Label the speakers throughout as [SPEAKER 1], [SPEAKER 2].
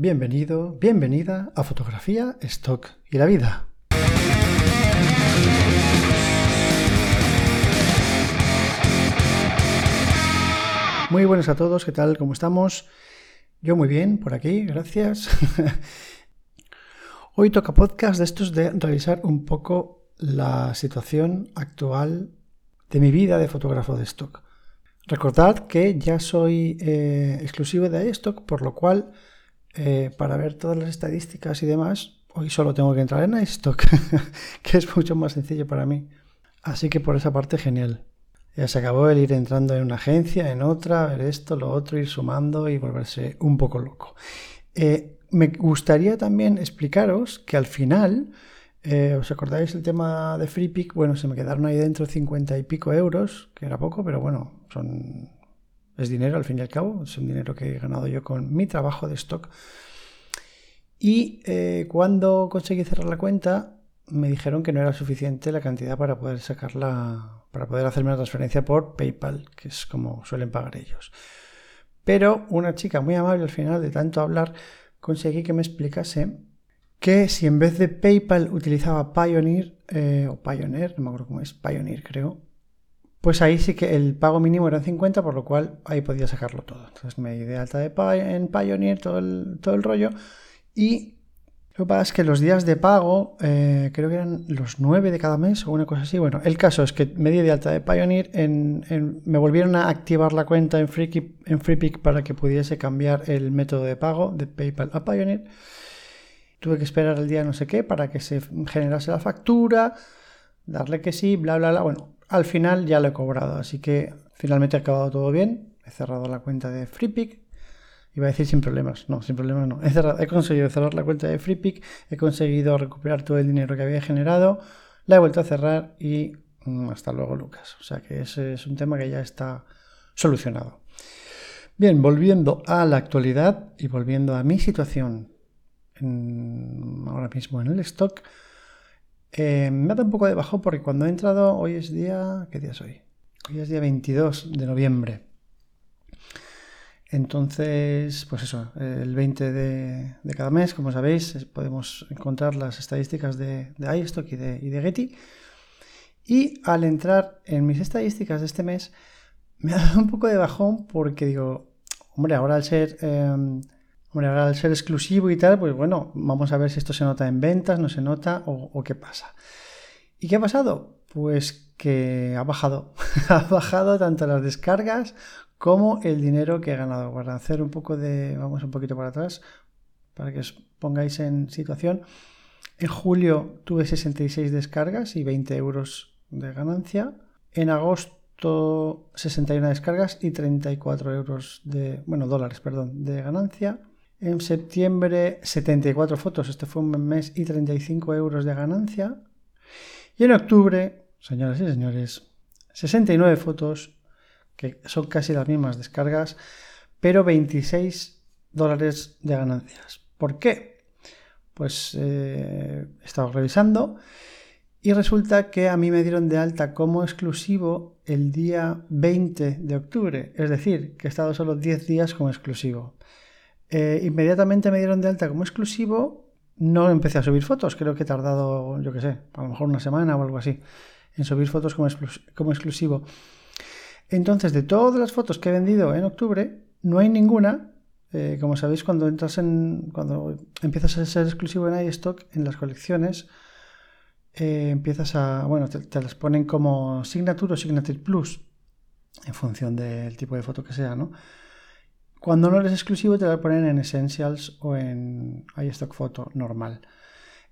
[SPEAKER 1] Bienvenido, bienvenida a Fotografía, Stock y la Vida. Muy buenas a todos, ¿qué tal? ¿Cómo estamos? Yo muy bien, por aquí, gracias. Hoy toca podcast de estos de revisar un poco la situación actual de mi vida de fotógrafo de stock. Recordad que ya soy eh, exclusivo de iStock, por lo cual eh, para ver todas las estadísticas y demás, hoy solo tengo que entrar en iStock, que es mucho más sencillo para mí. Así que por esa parte genial. Ya se acabó el ir entrando en una agencia, en otra, ver esto, lo otro, ir sumando y volverse un poco loco. Eh, me gustaría también explicaros que al final, eh, ¿os acordáis el tema de FreePick? Bueno, se me quedaron ahí dentro 50 y pico euros, que era poco, pero bueno, son es dinero al fin y al cabo, es un dinero que he ganado yo con mi trabajo de stock. Y eh, cuando conseguí cerrar la cuenta, me dijeron que no era suficiente la cantidad para poder sacarla, para poder hacerme una transferencia por PayPal, que es como suelen pagar ellos. Pero una chica muy amable al final de tanto hablar, conseguí que me explicase que si en vez de PayPal utilizaba Pioneer, eh, o Pioneer, no me acuerdo cómo es, Pioneer creo, pues ahí sí que el pago mínimo era 50, por lo cual ahí podía sacarlo todo. Entonces me di de alta de en Pioneer, todo el, todo el rollo, y lo que pasa es que los días de pago, eh, creo que eran los 9 de cada mes o una cosa así. Bueno, el caso es que me di de alta de Pioneer, en, me volvieron a activar la cuenta en, en FreePick para que pudiese cambiar el método de pago de PayPal a Pioneer. Tuve que esperar el día no sé qué para que se generase la factura, darle que sí, bla, bla, bla. Bueno, al final ya lo he cobrado, así que finalmente ha acabado todo bien. He cerrado la cuenta de FreePick Iba a decir sin problemas. No, sin problemas no. He, conseguido cerrar la cuenta de FreePick, he conseguido recuperar todo el dinero que había generado, la he vuelto a cerrar y mm, hasta luego, Lucas. O sea que ese es un tema que ya está solucionado. Bien, volviendo a la actualidad y volviendo a mi situación ahora mismo en el stock, eh, me ha dado un poco de bajo porque cuando he entrado, hoy es día, ¿qué día es hoy? Hoy es día 22 de noviembre. Entonces, pues eso, el 20 de, cada mes, como sabéis, podemos encontrar las estadísticas de, de iStock y de, Getty. Y al entrar en mis estadísticas de este mes, me ha dado un poco de bajón porque digo, hombre, ahora al ser, em, ahora al ser exclusivo y tal, pues bueno, vamos a ver si esto se nota en ventas, no se nota o, o qué pasa. ¿Y qué ha pasado? Pues que ha bajado. ha bajado tanto las descargas como el dinero que he ganado. Para hacer un poco de, vamos un poquito para atrás, para que os pongáis en situación. En julio tuve 66 descargas y 20 euros de ganancia. En agosto 61 descargas y 34 euros de, bueno, dólares, perdón, de ganancia. En septiembre 74 fotos, este fue un mes y 35 euros de ganancia. Y en octubre, señoras y señores, 69 fotos que son casi las mismas descargas, pero 26 dólares de ganancias. ¿Por qué? Pues eh, he estado revisando y resulta que a mí me dieron de alta como exclusivo el día 20 de octubre, es decir, que he estado solo 10 días como exclusivo. Eh, inmediatamente me dieron de alta como exclusivo, no empecé a subir fotos, creo que he tardado, yo qué sé, a lo mejor una semana o algo así, en subir fotos como, como exclusivo. Entonces, de todas las fotos que he vendido en octubre, no hay ninguna. Eh, como sabéis, cuando entras en. cuando empiezas a ser exclusivo en iStock, en las colecciones, eh, empiezas a. bueno, te, las ponen como Signature o Signature Plus, en función del tipo de foto que sea, ¿no? Cuando no eres exclusivo, te la ponen en Essentials o en iStock Photo normal.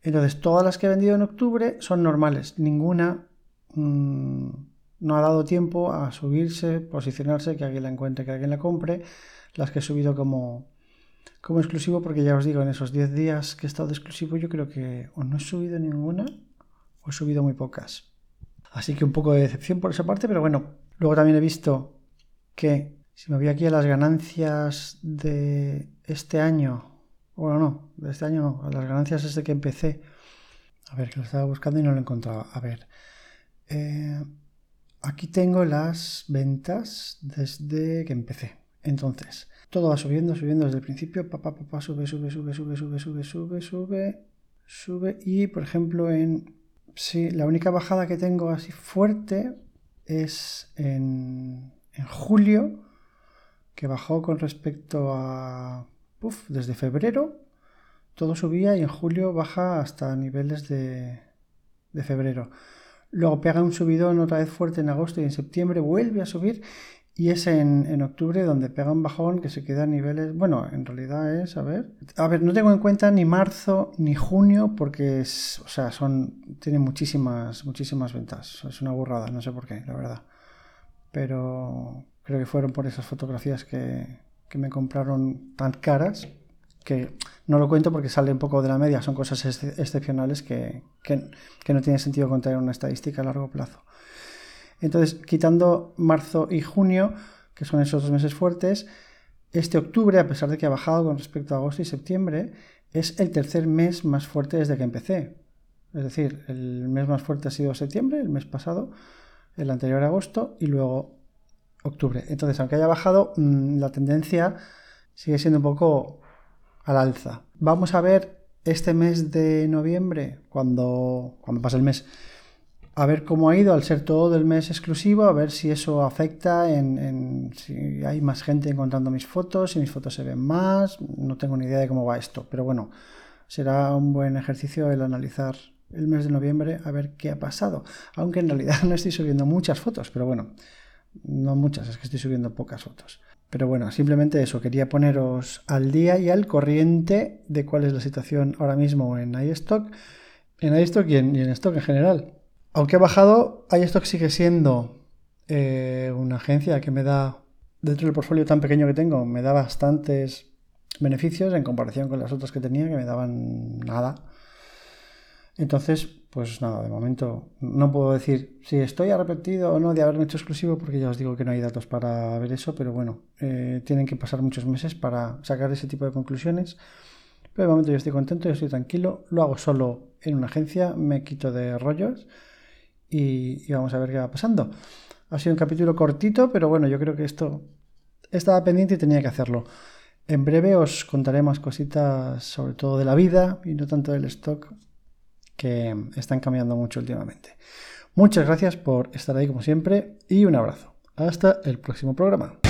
[SPEAKER 1] Entonces, todas las que he vendido en octubre son normales. Ninguna. Mm, no ha dado tiempo a subirse, posicionarse, que alguien la encuentre, que alguien la compre. Las que he subido como, como exclusivo, porque ya os digo, en esos 10 días que he estado de exclusivo, yo creo que o no he subido ninguna o he subido muy pocas. Así que un poco de decepción por esa parte, pero bueno, luego también he visto que si me voy aquí a las ganancias de este año, bueno, no, de este año no, las ganancias desde que empecé, a ver, que lo estaba buscando y no lo encontraba, a ver. Eh, Aquí tengo las ventas desde que empecé. Entonces, Todo va subiendo, subiendo desde el principio. Papá, papá, sube, sube, sube, sube, sube, sube, sube, sube, sube. Y por ejemplo, en. Sí, la única bajada que tengo así fuerte es en, en julio, que bajó con respecto a. Uf, desde febrero todo subía y en julio baja hasta niveles de, de febrero. Luego pega un subidón otra vez fuerte en agosto y en septiembre vuelve a subir y es en, octubre donde pega un bajón que se queda a niveles, bueno, en realidad es, a ver, a ver, no tengo en cuenta ni marzo ni junio porque, es, o sea, son, tienen muchísimas, muchísimas ventas. Es una burrada, no sé por qué, la verdad. Pero creo que fueron por esas fotografías que, que me compraron tan caras que no lo cuento porque sale un poco de la media, son cosas excepcionales que, no tiene sentido contar en una estadística a largo plazo. Entonces, quitando marzo y junio, que son esos dos meses fuertes, este octubre, a pesar de que ha bajado con respecto a agosto y septiembre, es el tercer mes más fuerte desde que empecé. Es decir, el mes más fuerte ha sido septiembre, el mes pasado, el anterior agosto y luego octubre. Entonces, aunque haya bajado, mm, la tendencia sigue siendo un poco al alza. Vamos a ver este mes de noviembre, cuando, cuando pase el mes, a ver cómo ha ido al ser todo el mes exclusivo, a ver si eso afecta en, si hay más gente encontrando mis fotos, si mis fotos se ven más, no tengo ni idea de cómo va esto, pero bueno, será un buen ejercicio el analizar el mes de noviembre a ver qué ha pasado, aunque en realidad no estoy subiendo muchas fotos, pero bueno, no muchas, es que estoy subiendo pocas fotos. Pero bueno, simplemente eso, quería poneros al día y al corriente de cuál es la situación ahora mismo en iStock, en iStock y en, y en stock en general. Aunque ha bajado, iStock sigue siendo eh, una agencia que me da, dentro del portfolio tan pequeño que tengo, me da bastantes beneficios en comparación con las otras que tenía que me daban nada. Entonces, pues nada, de momento no puedo decir si estoy arrepentido o no de haberme hecho exclusivo, porque ya os digo que no hay datos para ver eso, pero bueno, eh, tienen que pasar muchos meses para sacar ese tipo de conclusiones. Pero de momento yo estoy contento, yo estoy tranquilo, lo hago solo en una agencia, me quito de rollos y, vamos a ver qué va pasando. Ha sido un capítulo cortito, pero bueno, yo creo que esto estaba pendiente y tenía que hacerlo. En breve os contaré más cositas sobre todo de la vida y no tanto del stock que están cambiando mucho últimamente. Muchas gracias por estar ahí como siempre y un abrazo. Hasta el próximo programa.